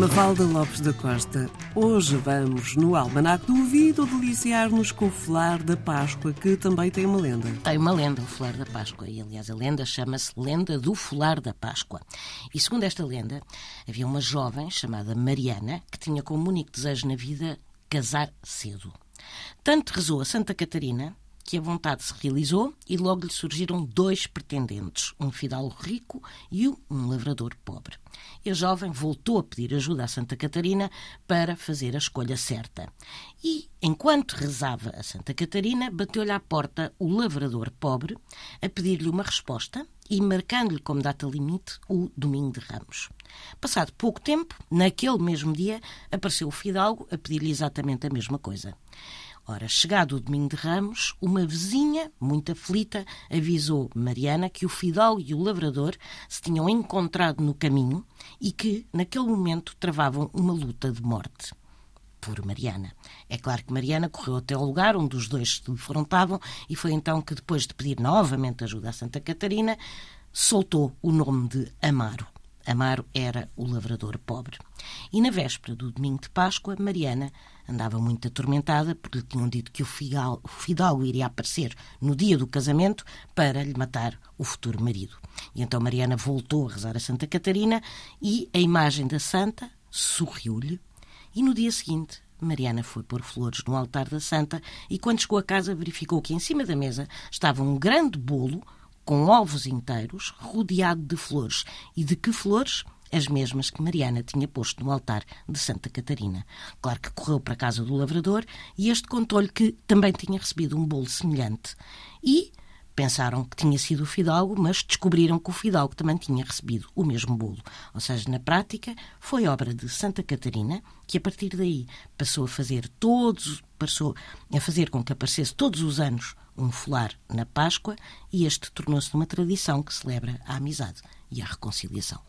Mafalda Lopes da Costa, hoje vamos no Almanac do Ouvido deliciar-nos com o Folar da Páscoa, que também tem uma lenda. Tem uma lenda, o Folar da Páscoa, e aliás a lenda chama-se Lenda do Folar da Páscoa. E segundo esta lenda, havia uma jovem chamada Mariana que tinha como único desejo na vida casar cedo. Tanto rezou a Santa Catarina que a vontade se realizou e logo lhe surgiram dois pretendentes, um fidalgo rico e um lavrador pobre. E a jovem voltou a pedir ajuda a Santa Catarina para fazer a escolha certa. E, enquanto rezava a Santa Catarina, bateu-lhe à porta o lavrador pobre a pedir-lhe uma resposta e marcando-lhe como data limite o Domingo de Ramos. Passado pouco tempo, naquele mesmo dia, apareceu o fidalgo a pedir-lhe exatamente a mesma coisa. Ora, chegado o domingo de Ramos, uma vizinha, muito aflita, avisou Mariana que o fidalgo e o lavrador se tinham encontrado no caminho e que, naquele momento, travavam uma luta de morte. Por Mariana. É claro que Mariana correu até ao lugar onde os dois se defrontavam e foi então que, depois de pedir novamente ajuda a Santa Catarina, soltou o nome de Amaro. Amaro era o lavrador pobre. E na véspera do domingo de Páscoa, Mariana andava muito atormentada porque lhe tinham dito que o fidalgo iria aparecer no dia do casamento para lhe matar o futuro marido. E então Mariana voltou a rezar a Santa Catarina e a imagem da santa sorriu-lhe e no dia seguinte Mariana foi pôr flores no altar da santa e quando chegou a casa verificou que em cima da mesa estava um grande bolo com ovos inteiros, rodeado de flores. E de que flores? As mesmas que Mariana tinha posto no altar de Santa Catarina. Claro que correu para a casa do lavrador e este contou-lhe que também tinha recebido um bolo semelhante. E pensaram que tinha sido o fidalgo, mas descobriram que o fidalgo também tinha recebido o mesmo bolo. Ou seja, na prática, foi obra de Santa Catarina, que a partir daí passou a fazer todos, passou a fazer com que aparecesse todos os anos um folar na Páscoa e este tornou-se uma tradição que celebra a amizade e a reconciliação.